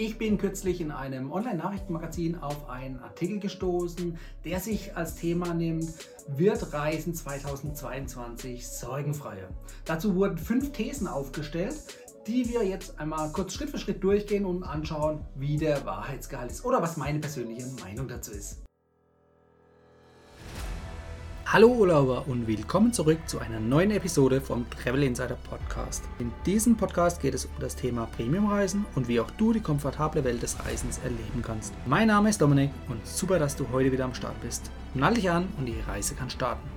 Ich bin kürzlich in einem Online-Nachrichtenmagazin auf einen Artikel gestoßen, der sich als Thema nimmt, wird Reisen 2022 sorgenfreier? Dazu wurden fünf Thesen aufgestellt, die wir jetzt einmal kurz Schritt für Schritt durchgehen und anschauen, wie der Wahrheitsgehalt ist oder was meine persönliche Meinung dazu ist. Hallo Urlauber und willkommen zurück zu einer neuen Episode vom Travel Insider Podcast. In diesem Podcast geht es um das Thema Premiumreisen und wie auch du die komfortable Welt des Reisens erleben kannst. Mein Name ist Dominik und super, dass du heute wieder am Start bist. Nall dich an und die Reise kann starten.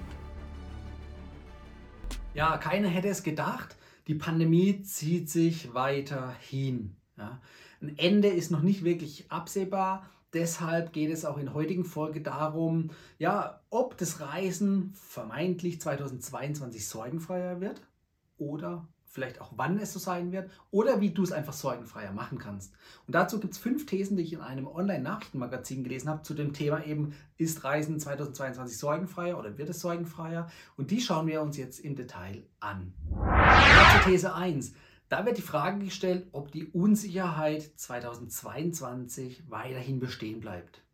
Ja, keiner hätte es gedacht, die Pandemie zieht sich weiter hin. Ja. Ein Ende ist noch nicht wirklich absehbar Deshalb geht es auch in heutigen Folge darum, ja, ob das Reisen vermeintlich 2022 sorgenfreier wird oder vielleicht auch wann es so sein wird oder wie du es einfach sorgenfreier machen kannst. Und dazu gibt es fünf Thesen, die ich in einem Online-Nachrichtenmagazin gelesen habe zu dem Thema eben, ist Reisen 2022 sorgenfreier oder wird es sorgenfreier? Und die schauen wir uns jetzt im Detail an. These 1. Da wird die Frage gestellt, ob die Unsicherheit 2022 weiterhin bestehen bleibt.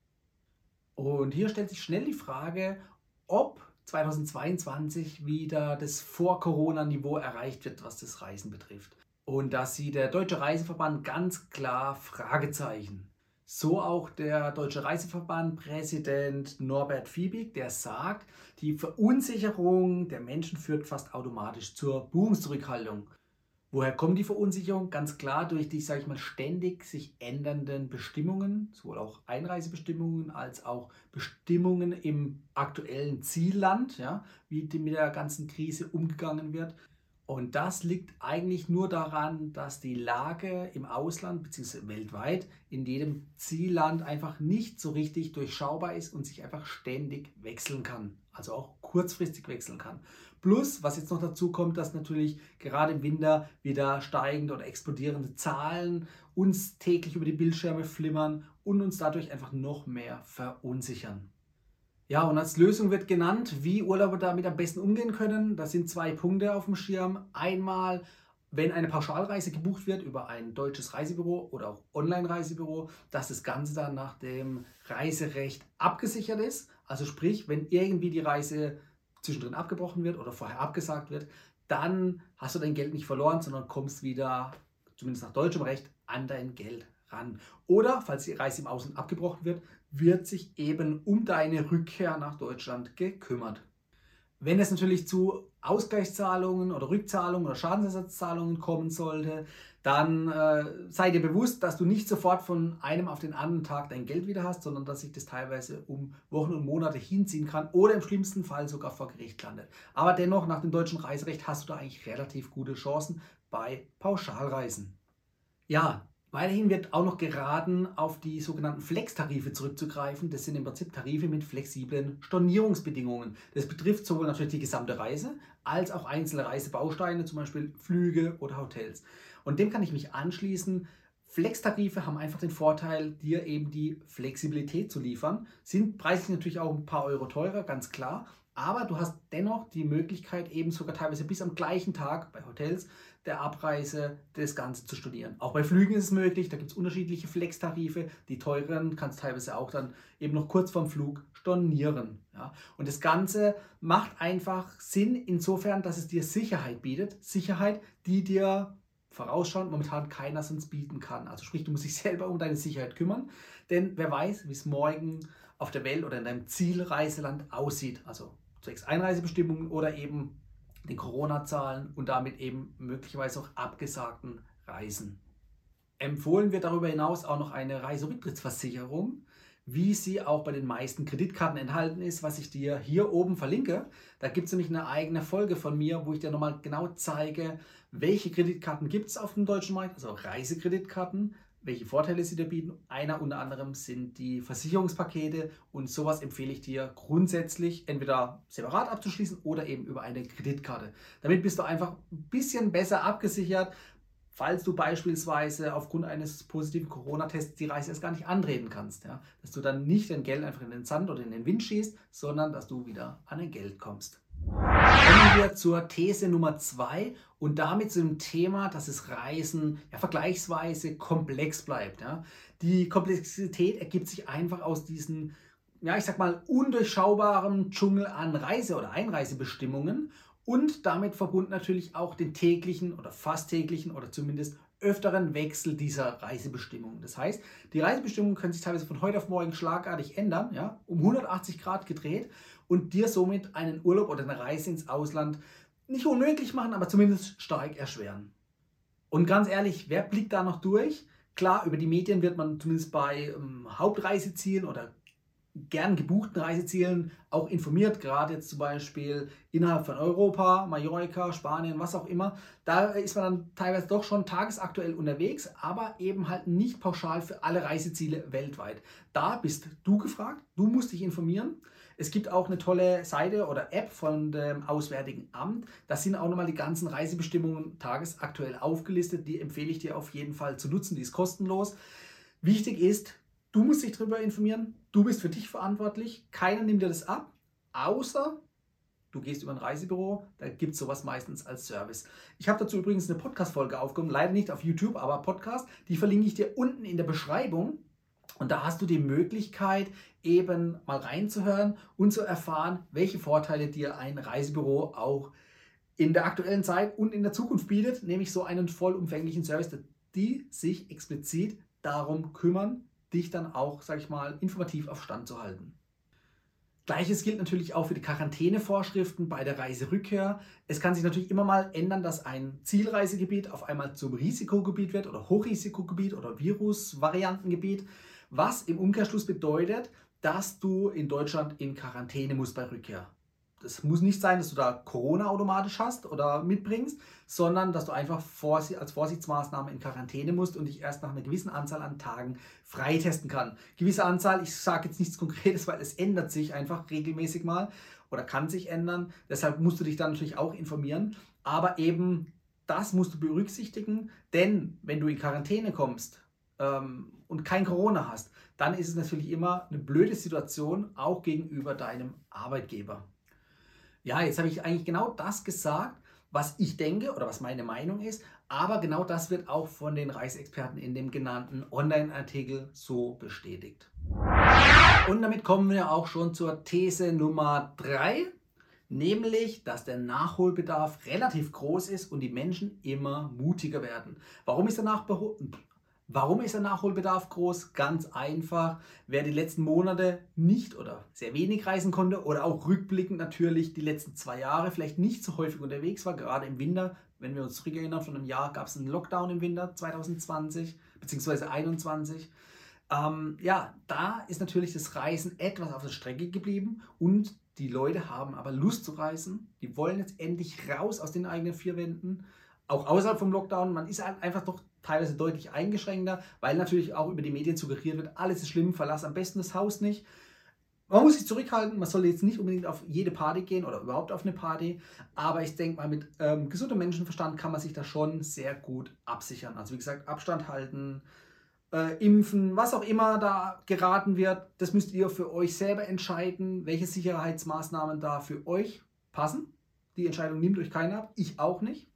Und hier stellt sich schnell die Frage, ob 2022 wieder das Vor-Corona-Niveau erreicht wird, was das Reisen betrifft. Und da sieht der Deutsche Reiseverband ganz klar Fragezeichen. So auch der Deutsche Reiseverband Präsident Norbert Fiebig, der sagt, die Verunsicherung der Menschen führt fast automatisch zur Buchungszurückhaltung. Woher kommt die Verunsicherung? Ganz klar durch die, sage ich mal, ständig sich ändernden Bestimmungen, sowohl auch Einreisebestimmungen als auch Bestimmungen im aktuellen Zielland, ja, wie mit der ganzen Krise umgegangen wird. Und das liegt eigentlich nur daran, dass die Lage im Ausland bzw. weltweit in jedem Zielland einfach nicht so richtig durchschaubar ist und sich einfach ständig wechseln kann. Also auch kurzfristig wechseln kann. Plus, was jetzt noch dazu kommt, dass natürlich gerade im Winter wieder steigende oder explodierende Zahlen uns täglich über die Bildschirme flimmern und uns dadurch einfach noch mehr verunsichern. Ja, und als Lösung wird genannt, wie Urlauber damit am besten umgehen können. Das sind zwei Punkte auf dem Schirm. Einmal, wenn eine Pauschalreise gebucht wird über ein deutsches Reisebüro oder auch Online-Reisebüro, dass das Ganze dann nach dem Reiserecht abgesichert ist. Also sprich, wenn irgendwie die Reise zwischendrin abgebrochen wird oder vorher abgesagt wird, dann hast du dein Geld nicht verloren, sondern kommst wieder, zumindest nach deutschem Recht, an dein Geld ran. Oder, falls die Reise im Ausland abgebrochen wird, wird sich eben um deine Rückkehr nach Deutschland gekümmert. Wenn es natürlich zu Ausgleichszahlungen oder Rückzahlungen oder Schadensersatzzahlungen kommen sollte, dann äh, sei dir bewusst, dass du nicht sofort von einem auf den anderen Tag dein Geld wieder hast, sondern dass sich das teilweise um Wochen und Monate hinziehen kann oder im schlimmsten Fall sogar vor Gericht landet. Aber dennoch, nach dem deutschen Reiserecht hast du da eigentlich relativ gute Chancen bei Pauschalreisen. Ja, Weiterhin wird auch noch geraten, auf die sogenannten Flex-Tarife zurückzugreifen. Das sind im Prinzip Tarife mit flexiblen Stornierungsbedingungen. Das betrifft sowohl natürlich die gesamte Reise als auch einzelne Reisebausteine, zum Beispiel Flüge oder Hotels. Und dem kann ich mich anschließen. Flex-Tarife haben einfach den Vorteil, dir eben die Flexibilität zu liefern. Sind preislich natürlich auch ein paar Euro teurer, ganz klar. Aber du hast dennoch die Möglichkeit, eben sogar teilweise bis am gleichen Tag bei Hotels der Abreise das Ganze zu studieren. Auch bei Flügen ist es möglich, da gibt es unterschiedliche Flex-Tarife. Die teuren kannst teilweise auch dann eben noch kurz vorm Flug stornieren. Ja. Und das Ganze macht einfach Sinn insofern, dass es dir Sicherheit bietet. Sicherheit, die dir vorausschauend momentan keiner sonst bieten kann. Also sprich, du musst dich selber um deine Sicherheit kümmern, denn wer weiß, wie es morgen auf der Welt oder in deinem Zielreiseland aussieht. Also zwecks Einreisebestimmungen oder eben den Corona-Zahlen und damit eben möglicherweise auch abgesagten Reisen. Empfohlen wird darüber hinaus auch noch eine Reiserücktrittsversicherung, wie sie auch bei den meisten Kreditkarten enthalten ist, was ich dir hier oben verlinke. Da gibt es nämlich eine eigene Folge von mir, wo ich dir nochmal genau zeige, welche Kreditkarten gibt es auf dem deutschen Markt, also Reisekreditkarten, welche Vorteile sie dir bieten. Einer unter anderem sind die Versicherungspakete und sowas empfehle ich dir grundsätzlich entweder separat abzuschließen oder eben über eine Kreditkarte. Damit bist du einfach ein bisschen besser abgesichert, falls du beispielsweise aufgrund eines positiven Corona-Tests die Reise erst gar nicht antreten kannst. Ja? Dass du dann nicht dein Geld einfach in den Sand oder in den Wind schießt, sondern dass du wieder an dein Geld kommst. Kommen wir zur These Nummer zwei und damit zu dem Thema, dass das Reisen ja, vergleichsweise komplex bleibt. Ja. Die Komplexität ergibt sich einfach aus diesen, ja, ich sag mal, undurchschaubaren Dschungel an Reise- oder Einreisebestimmungen und damit verbunden natürlich auch den täglichen oder fast täglichen oder zumindest öfteren Wechsel dieser Reisebestimmungen. Das heißt, die Reisebestimmungen können sich teilweise von heute auf morgen schlagartig ändern, ja, um 180 Grad gedreht und dir somit einen Urlaub oder eine Reise ins Ausland nicht unmöglich machen, aber zumindest stark erschweren. Und ganz ehrlich, wer blickt da noch durch? Klar, über die Medien wird man zumindest bei ähm, Hauptreisezielen oder gern gebuchten Reisezielen auch informiert, gerade jetzt zum Beispiel innerhalb von Europa, Mallorca, Spanien, was auch immer. Da ist man dann teilweise doch schon tagesaktuell unterwegs, aber eben halt nicht pauschal für alle Reiseziele weltweit. Da bist du gefragt, du musst dich informieren. Es gibt auch eine tolle Seite oder App von dem Auswärtigen Amt. Da sind auch nochmal die ganzen Reisebestimmungen tagesaktuell aufgelistet. Die empfehle ich dir auf jeden Fall zu nutzen. Die ist kostenlos. Wichtig ist, du musst dich darüber informieren. Du bist für dich verantwortlich. Keiner nimmt dir das ab, außer du gehst über ein Reisebüro, da gibt es sowas meistens als Service. Ich habe dazu übrigens eine Podcast-Folge aufgenommen, leider nicht auf YouTube, aber Podcast. Die verlinke ich dir unten in der Beschreibung. Und da hast du die Möglichkeit, eben mal reinzuhören und zu erfahren, welche Vorteile dir ein Reisebüro auch in der aktuellen Zeit und in der Zukunft bietet, nämlich so einen vollumfänglichen Service, die sich explizit darum kümmern, dich dann auch, sag ich mal, informativ auf Stand zu halten. Gleiches gilt natürlich auch für die Quarantänevorschriften bei der Reiserückkehr. Es kann sich natürlich immer mal ändern, dass ein Zielreisegebiet auf einmal zum Risikogebiet wird oder Hochrisikogebiet oder Virusvariantengebiet, was im Umkehrschluss bedeutet, dass du in Deutschland in Quarantäne musst bei Rückkehr das muss nicht sein, dass du da Corona automatisch hast oder mitbringst, sondern dass du einfach als Vorsichtsmaßnahme in Quarantäne musst und dich erst nach einer gewissen Anzahl an Tagen freitesten kann. Gewisse Anzahl, ich sage jetzt nichts Konkretes, weil es ändert sich einfach regelmäßig mal oder kann sich ändern. Deshalb musst du dich dann natürlich auch informieren. Aber eben das musst du berücksichtigen, denn wenn du in Quarantäne kommst ähm, und kein Corona hast, dann ist es natürlich immer eine blöde Situation, auch gegenüber deinem Arbeitgeber. Ja, jetzt habe ich eigentlich genau das gesagt, was ich denke oder was meine Meinung ist, aber genau das wird auch von den Reisexperten in dem genannten Online-Artikel so bestätigt. Und damit kommen wir auch schon zur These Nummer 3, nämlich, dass der Nachholbedarf relativ groß ist und die Menschen immer mutiger werden. Warum ist der Nachbedarf? Warum ist der Nachholbedarf groß? Ganz einfach. Wer die letzten Monate nicht oder sehr wenig reisen konnte oder auch rückblickend natürlich die letzten zwei Jahre vielleicht nicht so häufig unterwegs war, gerade im Winter, wenn wir uns zurückerinnern, von einem Jahr gab es einen Lockdown im Winter 2020 bzw. 2021. Ähm, ja, da ist natürlich das Reisen etwas auf der Strecke geblieben und die Leute haben aber Lust zu reisen. Die wollen jetzt endlich raus aus den eigenen vier Wänden auch außerhalb vom Lockdown, man ist halt einfach doch teilweise deutlich eingeschränkter, weil natürlich auch über die Medien suggeriert wird, alles ist schlimm, verlass am besten das Haus nicht. Man muss sich zurückhalten, man soll jetzt nicht unbedingt auf jede Party gehen oder überhaupt auf eine Party, aber ich denke mal, mit ähm, gesundem Menschenverstand kann man sich da schon sehr gut absichern. Also wie gesagt, Abstand halten, äh, impfen, was auch immer da geraten wird, das müsst ihr für euch selber entscheiden, welche Sicherheitsmaßnahmen da für euch passen. Die Entscheidung nimmt euch keiner ab, ich auch nicht.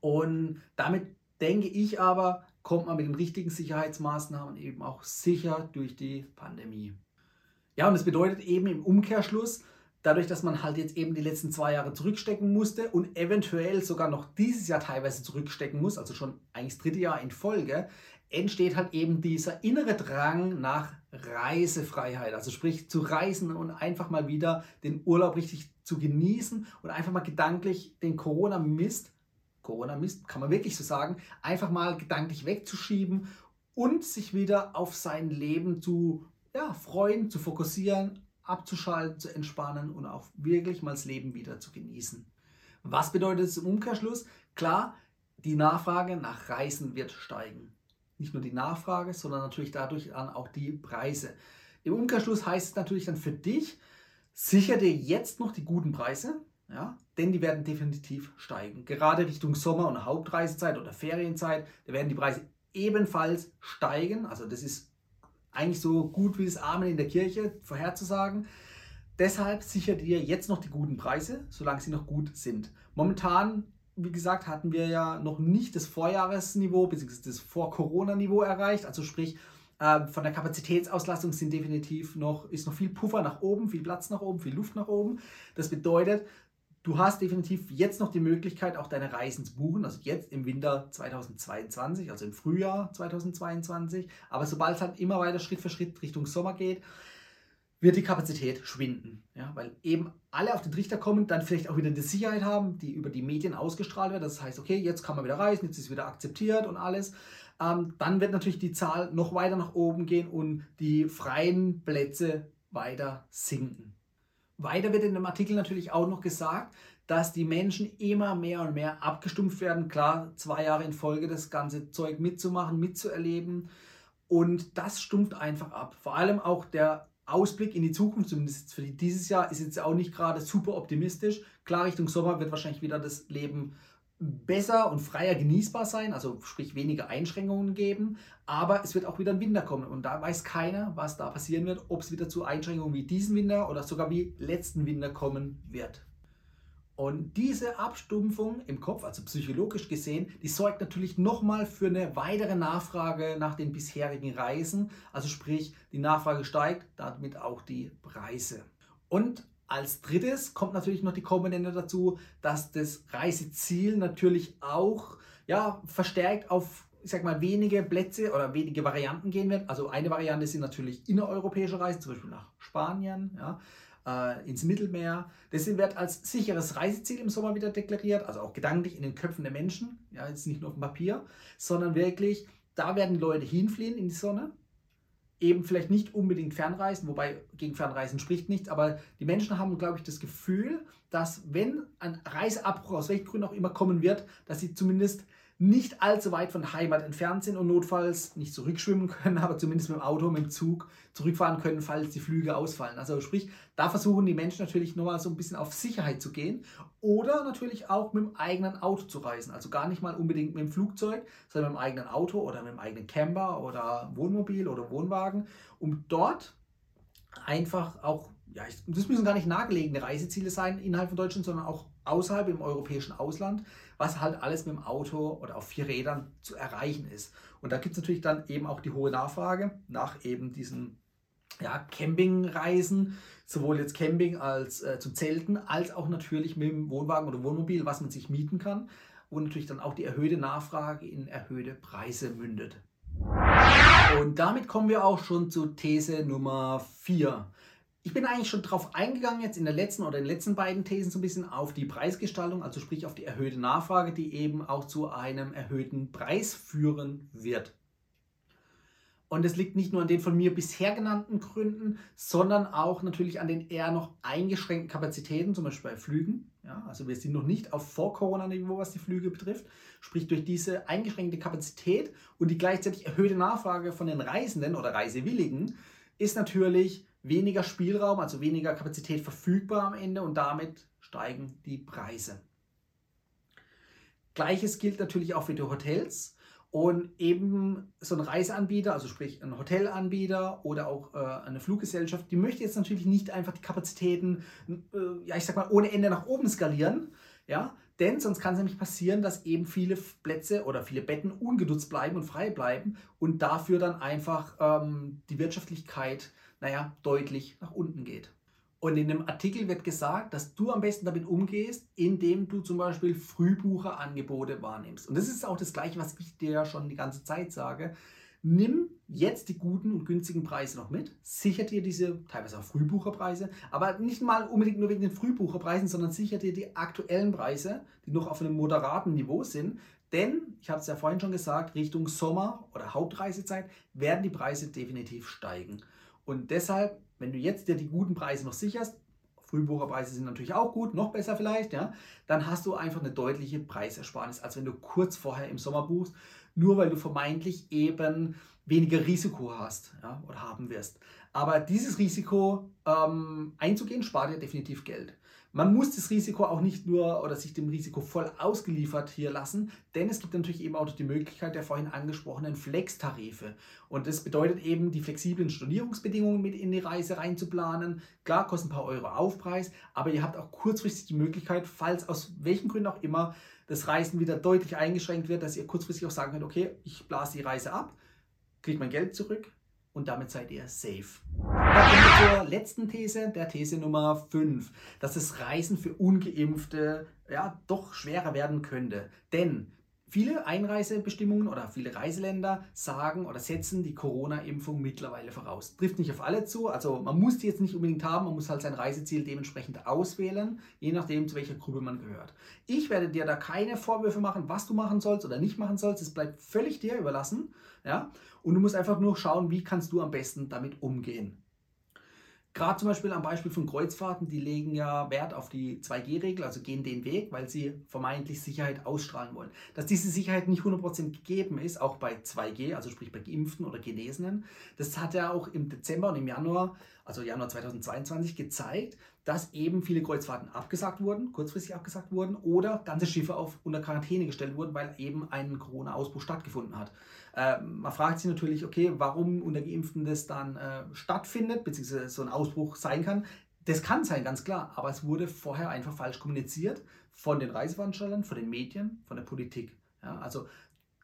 Und damit denke ich aber, kommt man mit den richtigen Sicherheitsmaßnahmen eben auch sicher durch die Pandemie. Ja, und das bedeutet eben im Umkehrschluss, dadurch, dass man halt jetzt eben die letzten zwei Jahre zurückstecken musste und eventuell sogar noch dieses Jahr teilweise zurückstecken muss, also schon eigentlich das dritte Jahr in Folge, entsteht halt eben dieser innere Drang nach Reisefreiheit. Also sprich zu reisen und einfach mal wieder den Urlaub richtig zu genießen und einfach mal gedanklich den Corona-Mist Corona-Mist, kann man wirklich so sagen, einfach mal gedanklich wegzuschieben und sich wieder auf sein Leben zu ja, freuen, zu fokussieren, abzuschalten, zu entspannen und auch wirklich mal das Leben wieder zu genießen. Was bedeutet es im Umkehrschluss? Klar, die Nachfrage nach Reisen wird steigen. Nicht nur die Nachfrage, sondern natürlich dadurch dann auch die Preise. Im Umkehrschluss heißt es natürlich dann für dich, sicher dir jetzt noch die guten Preise, ja, denn die werden definitiv steigen. Gerade Richtung Sommer- und Hauptreisezeit oder Ferienzeit, da werden die Preise ebenfalls steigen. Also das ist eigentlich so gut wie das Amen in der Kirche vorherzusagen. Deshalb sichert ihr jetzt noch die guten Preise, solange sie noch gut sind. Momentan, wie gesagt, hatten wir ja noch nicht das Vorjahresniveau bzw. das Vor-Corona-Niveau erreicht. Also sprich, äh, von der Kapazitätsauslastung sind definitiv noch, ist noch viel Puffer nach oben, viel Platz nach oben, viel Luft nach oben. Das bedeutet, du hast definitiv jetzt noch die Möglichkeit, auch deine Reisen zu buchen. Also jetzt im Winter 2022, also im Frühjahr 2022. Aber sobald es halt immer weiter Schritt für Schritt Richtung Sommer geht, wird die Kapazität schwinden. Ja, weil eben alle auf den Trichter kommen, dann vielleicht auch wieder eine Sicherheit haben, die über die Medien ausgestrahlt wird. Das heißt, okay, jetzt kann man wieder reisen, jetzt ist wieder akzeptiert und alles. Ähm, dann wird natürlich die Zahl noch weiter nach oben gehen und die freien Plätze weiter sinken. Weiter wird in dem Artikel natürlich auch noch gesagt, dass die Menschen immer mehr und mehr abgestumpft werden. Klar, zwei Jahre in Folge das ganze Zeug mitzumachen, mitzuerleben. Und das stumpft einfach ab. Vor allem auch der Ausblick in die Zukunft, zumindest für dieses Jahr, ist jetzt auch nicht gerade super optimistisch. Klar, Richtung Sommer wird wahrscheinlich wieder das Leben besser und freier genießbar sein, also sprich weniger Einschränkungen geben, aber es wird auch wieder ein Winter kommen und da weiß keiner, was da passieren wird, ob es wieder zu Einschränkungen wie diesen Winter oder sogar wie letzten Winter kommen wird. Und diese Abstumpfung im Kopf, also psychologisch gesehen, die sorgt natürlich nochmal für eine weitere Nachfrage nach den bisherigen Reisen. Also sprich, die Nachfrage steigt, damit auch die Preise. Und als drittes kommt natürlich noch die Komponente dazu, dass das Reiseziel natürlich auch ja, verstärkt auf ich sag mal, wenige Plätze oder wenige Varianten gehen wird. Also eine Variante sind natürlich innereuropäische Reisen, zum Beispiel nach Spanien. Ja äh, ins Mittelmeer. Das wird als sicheres Reiseziel im Sommer wieder deklariert, also auch gedanklich in den Köpfen der Menschen, ja, jetzt nicht nur auf dem Papier, sondern wirklich, da werden Leute hinfliehen in die Sonne. Eben vielleicht nicht unbedingt Fernreisen, wobei gegen Fernreisen spricht nichts, aber die Menschen haben, glaube ich, das Gefühl, dass wenn ein Reiseabbruch aus welchen Gründen auch immer kommen wird, dass sie zumindest nicht allzu weit von Heimat entfernt sind und notfalls nicht zurückschwimmen können, aber zumindest mit dem Auto, mit dem Zug zurückfahren können, falls die Flüge ausfallen. Also sprich, da versuchen die Menschen natürlich nochmal so ein bisschen auf Sicherheit zu gehen oder natürlich auch mit dem eigenen Auto zu reisen. Also gar nicht mal unbedingt mit dem Flugzeug, sondern mit dem eigenen Auto oder mit dem eigenen Camper oder Wohnmobil oder Wohnwagen, um dort einfach auch ja, das müssen gar nicht nahegelegene Reiseziele sein innerhalb von Deutschland, sondern auch außerhalb im europäischen Ausland, was halt alles mit dem Auto oder auf vier Rädern zu erreichen ist. Und da gibt es natürlich dann eben auch die hohe Nachfrage nach eben diesen ja, Campingreisen, sowohl jetzt Camping als äh, zum Zelten, als auch natürlich mit dem Wohnwagen oder Wohnmobil, was man sich mieten kann. Und natürlich dann auch die erhöhte Nachfrage in erhöhte Preise mündet. Und damit kommen wir auch schon zu These Nummer 4. Ich bin eigentlich schon darauf eingegangen, jetzt in der letzten oder in den letzten beiden Thesen so ein bisschen auf die Preisgestaltung, also sprich auf die erhöhte Nachfrage, die eben auch zu einem erhöhten Preis führen wird. Und es liegt nicht nur an den von mir bisher genannten Gründen, sondern auch natürlich an den eher noch eingeschränkten Kapazitäten, zum Beispiel bei Flügen. Ja, also wir sind noch nicht auf Vor-Corona-Niveau, was die Flüge betrifft. Sprich, durch diese eingeschränkte Kapazität und die gleichzeitig erhöhte Nachfrage von den Reisenden oder Reisewilligen ist natürlich weniger Spielraum, also weniger Kapazität verfügbar am Ende und damit steigen die Preise. Gleiches gilt natürlich auch für die Hotels. Und eben so ein Reiseanbieter, also sprich ein Hotelanbieter oder auch äh, eine Fluggesellschaft, die möchte jetzt natürlich nicht einfach die Kapazitäten, äh, ja ich sag mal, ohne Ende nach oben skalieren, ja, denn sonst kann es nämlich passieren, dass eben viele Plätze oder viele Betten ungenutzt bleiben und frei bleiben und dafür dann einfach ähm, die Wirtschaftlichkeit naja, deutlich nach unten geht. Und in dem Artikel wird gesagt, dass du am besten damit umgehst, indem du zum Beispiel Frühbucherangebote wahrnimmst. Und das ist auch das Gleiche, was ich dir ja schon die ganze Zeit sage. Nimm jetzt die guten und günstigen Preise noch mit, sicher dir diese teilweise auch Frühbucherpreise, aber nicht mal unbedingt nur wegen den Frühbucherpreisen, sondern sicher dir die aktuellen Preise, die noch auf einem moderaten Niveau sind. Denn, ich habe es ja vorhin schon gesagt, Richtung Sommer oder Hauptreisezeit werden die Preise definitiv steigen. Und deshalb, wenn du jetzt dir die guten Preise noch sicherst, Frühbucherpreise sind natürlich auch gut, noch besser vielleicht, ja, dann hast du einfach eine deutliche Preisersparnis, als wenn du kurz vorher im Sommer buchst, nur weil du vermeintlich eben weniger Risiko hast ja, oder haben wirst. Aber dieses Risiko ähm, einzugehen, spart dir definitiv Geld. Man muss das Risiko auch nicht nur oder sich dem Risiko voll ausgeliefert hier lassen, denn es gibt natürlich eben auch die Möglichkeit der vorhin angesprochenen Flex-Tarife. Und das bedeutet eben, die flexiblen Stornierungsbedingungen mit in die Reise reinzuplanen. Klar, kosten ein paar Euro Aufpreis, aber ihr habt auch kurzfristig die Möglichkeit, falls aus welchen Gründen auch immer das Reisen wieder deutlich eingeschränkt wird, dass ihr kurzfristig auch sagen könnt, okay, ich blase die Reise ab, kriege mein Geld zurück, und damit seid ihr safe. Da kommen wir zur letzten These, der These Nummer 5, dass das Reisen für ungeimpfte ja doch schwerer werden könnte. Denn Viele Einreisebestimmungen oder viele Reiseländer sagen oder setzen die Corona-Impfung mittlerweile voraus. Trifft nicht auf alle zu, also man muss die jetzt nicht unbedingt haben, man muss halt sein Reiseziel dementsprechend auswählen, je nachdem zu welcher Gruppe man gehört. Ich werde dir da keine Vorwürfe machen, was du machen sollst oder nicht machen sollst, es bleibt völlig dir überlassen, ja? Und du musst einfach nur schauen, wie kannst du am besten damit umgehen. Gerade zum Beispiel am Beispiel von Kreuzfahrten, die legen ja Wert auf die 2G-Regel, also gehen den Weg, weil sie vermeintlich Sicherheit ausstrahlen wollen. Dass diese Sicherheit nicht 100% gegeben ist, auch bei 2G, also sprich bei Geimpften oder Genesenen, das hat ja auch im Dezember und im Januar, also Januar 2022, gezeigt, dass eben viele Kreuzfahrten abgesagt wurden, kurzfristig abgesagt wurden oder ganze Schiffe auf unter Quarantäne gestellt wurden, weil eben ein Corona-Ausbruch stattgefunden hat. Äh, man fragt sich natürlich, okay, warum unter Geimpften das dann äh, stattfindet, beziehungsweise so ein Ausbruch sein kann. Das kann sein, ganz klar, aber es wurde vorher einfach falsch kommuniziert von den Reiseveranstaltern, von den Medien, von der Politik. Ja, also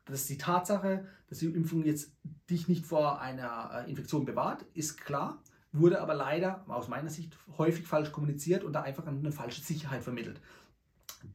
das ist die Tatsache, dass die Impfung jetzt dich nicht vor einer äh, Infektion bewahrt, ist klar, wurde aber leider aus meiner Sicht häufig falsch kommuniziert und da einfach eine falsche Sicherheit vermittelt.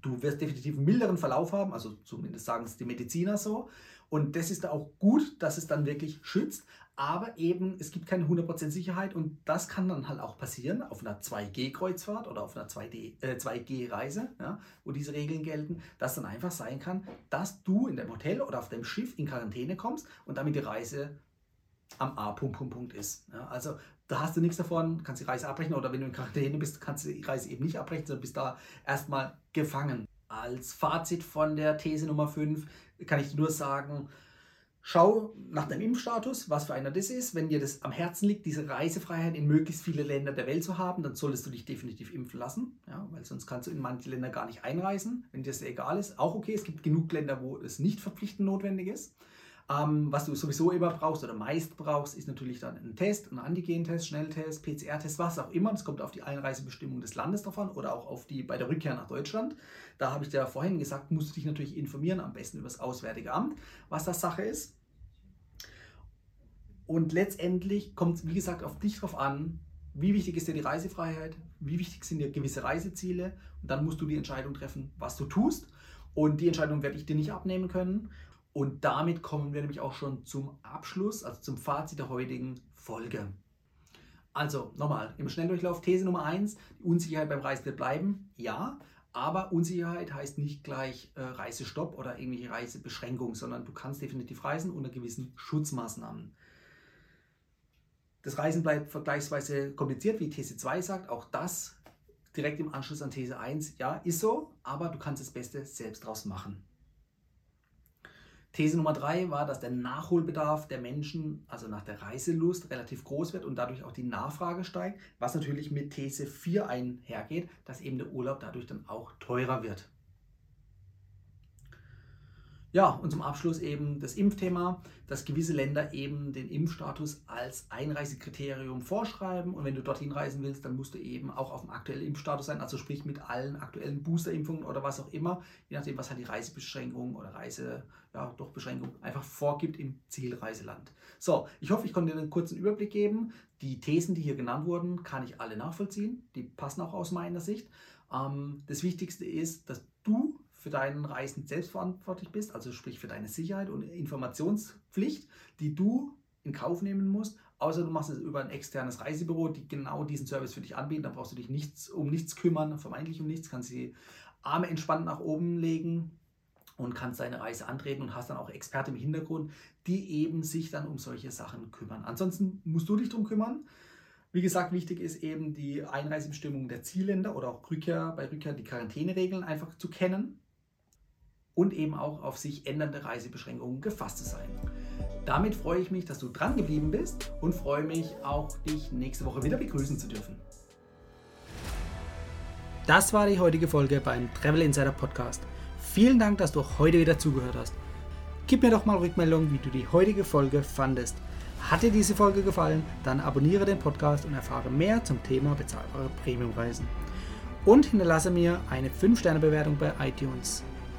Du wirst definitiv einen milderen Verlauf haben, also zumindest sagen es die Mediziner so. Und das ist auch gut, dass es dann wirklich schützt. Aber eben, es gibt keine 100% Sicherheit und das kann dann halt auch passieren auf einer 2G-Kreuzfahrt oder auf einer 2D, äh, 2G-Reise, ja, wo diese Regeln gelten, dass dann einfach sein kann, dass du in dem Hotel oder auf dem Schiff in Quarantäne kommst und damit die Reise am A. Punkt, Punkt, Punkt ist. Ja, also da hast du nichts davon, kannst die Reise abbrechen oder wenn du in Quarantäne bist, kannst du die Reise eben nicht abbrechen, sondern bist da erstmal gefangen. Als Fazit von der These Nummer 5 kann ich nur sagen, schau nach deinem Impfstatus, was für einer das ist. Wenn dir das am Herzen liegt, diese Reisefreiheit in möglichst viele Länder der Welt zu haben, dann solltest du dich definitiv impfen lassen, ja, weil sonst kannst du in manche Länder gar nicht einreisen. Wenn dir das egal ist, auch okay, es gibt genug Länder, wo es nicht verpflichtend notwendig ist. Ähm, was du sowieso immer brauchst oder meist brauchst, ist natürlich dann ein Test, ein Antigen-Test, Schnelltest, PCR-Test, was auch immer. Das kommt auf die Einreisebestimmung des Landes davon oder auch auf die bei der Rückkehr nach Deutschland. Da habe ich dir vorhin gesagt, musst du dich natürlich informieren, am besten über das Auswärtige Amt, was das Sache ist. Und letztendlich kommt es, wie gesagt, auf dich drauf an, wie wichtig ist dir die Reisefreiheit, wie wichtig sind dir gewisse Reiseziele und dann musst du die Entscheidung treffen, was du tust. Und die Entscheidung werde ich dir nicht abnehmen können. Und damit kommen wir nämlich auch schon zum Abschluss, also zum Fazit der heutigen Folge. Also nochmal, im Schnelldurchlauf These Nummer 1, die Unsicherheit beim Reisen wird bleiben, ja, aber Unsicherheit heißt nicht gleich äh, Reisestopp oder irgendwelche Reisebeschränkungen, sondern du kannst definitiv reisen unter gewissen Schutzmaßnahmen. Das Reisen bleibt vergleichsweise kompliziert, wie These 2 sagt, auch das direkt im Anschluss an These 1, ja, ist so, aber du kannst das Beste selbst draus machen. These Nummer drei war, dass der Nachholbedarf der Menschen, also nach der Reiselust, relativ groß wird und dadurch auch die Nachfrage steigt, was natürlich mit These 4 einhergeht, dass eben der Urlaub dadurch dann auch teurer wird. Ja, und zum Abschluss eben das Impfthema, dass gewisse Länder eben den Impfstatus als Einreisekriterium vorschreiben. Und wenn du dorthin reisen willst, dann musst du eben auch auf dem aktuellen Impfstatus sein, also sprich mit allen aktuellen Boosterimpfungen oder was auch immer, je nachdem, was halt die Reisebeschränkung oder Reise, ja, doch Beschränkung einfach vorgibt im Zielreiseland. So, ich hoffe, ich konnte dir einen kurzen Überblick geben. Die Thesen, die hier genannt wurden, kann ich alle nachvollziehen. Die passen auch aus meiner Sicht. Ähm, das Wichtigste ist, dass du für deinen Reisen selbst verantwortlich bist, also sprich für deine Sicherheit und Informationspflicht, die du in Kauf nehmen musst. Außer du machst es über ein externes Reisebüro, die genau diesen Service für dich anbieten. Dann brauchst du dich nichts, um nichts kümmern, vermeintlich um nichts, kannst die Arme entspannt nach oben legen und kannst deine Reise antreten und hast dann auch Experten im Hintergrund, die eben sich dann um solche Sachen kümmern. Ansonsten musst du dich darum kümmern. Wie gesagt, wichtig ist eben die Einreisebestimmung der Zielländer oder auch Rückkehr, bei Rückkehr die Quarantäneregeln einfach zu kennen und eben auch auf sich ändernde Reisebeschränkungen gefasst zu sein. Damit freue ich mich, dass du dran geblieben bist und freue mich auch, dich nächste Woche wieder begrüßen zu dürfen. Das war die heutige Folge beim Travel Insider Podcast. Vielen Dank, dass du heute wieder zugehört hast. Gib mir doch mal Rückmeldung, wie du die heutige Folge fandest. Hat dir diese Folge gefallen, dann abonniere den Podcast und erfahre mehr zum Thema bezahlbare Premiumreisen. Und hinterlasse mir eine 5-Sterne-Bewertung bei iTunes.